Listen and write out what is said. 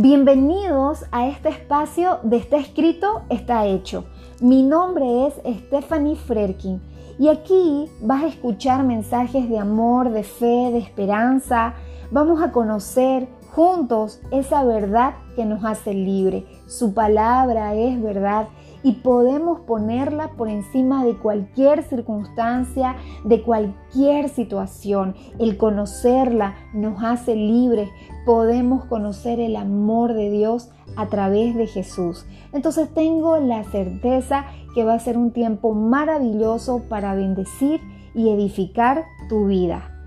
Bienvenidos a este espacio de Está escrito, está hecho. Mi nombre es Stephanie Frerkin y aquí vas a escuchar mensajes de amor, de fe, de esperanza. Vamos a conocer juntos esa verdad que nos hace libre. Su palabra es verdad y podemos ponerla por encima de cualquier circunstancia, de cualquier situación. El conocerla nos hace libres. Podemos conocer el amor de Dios a través de Jesús. Entonces tengo la certeza que va a ser un tiempo maravilloso para bendecir y edificar tu vida.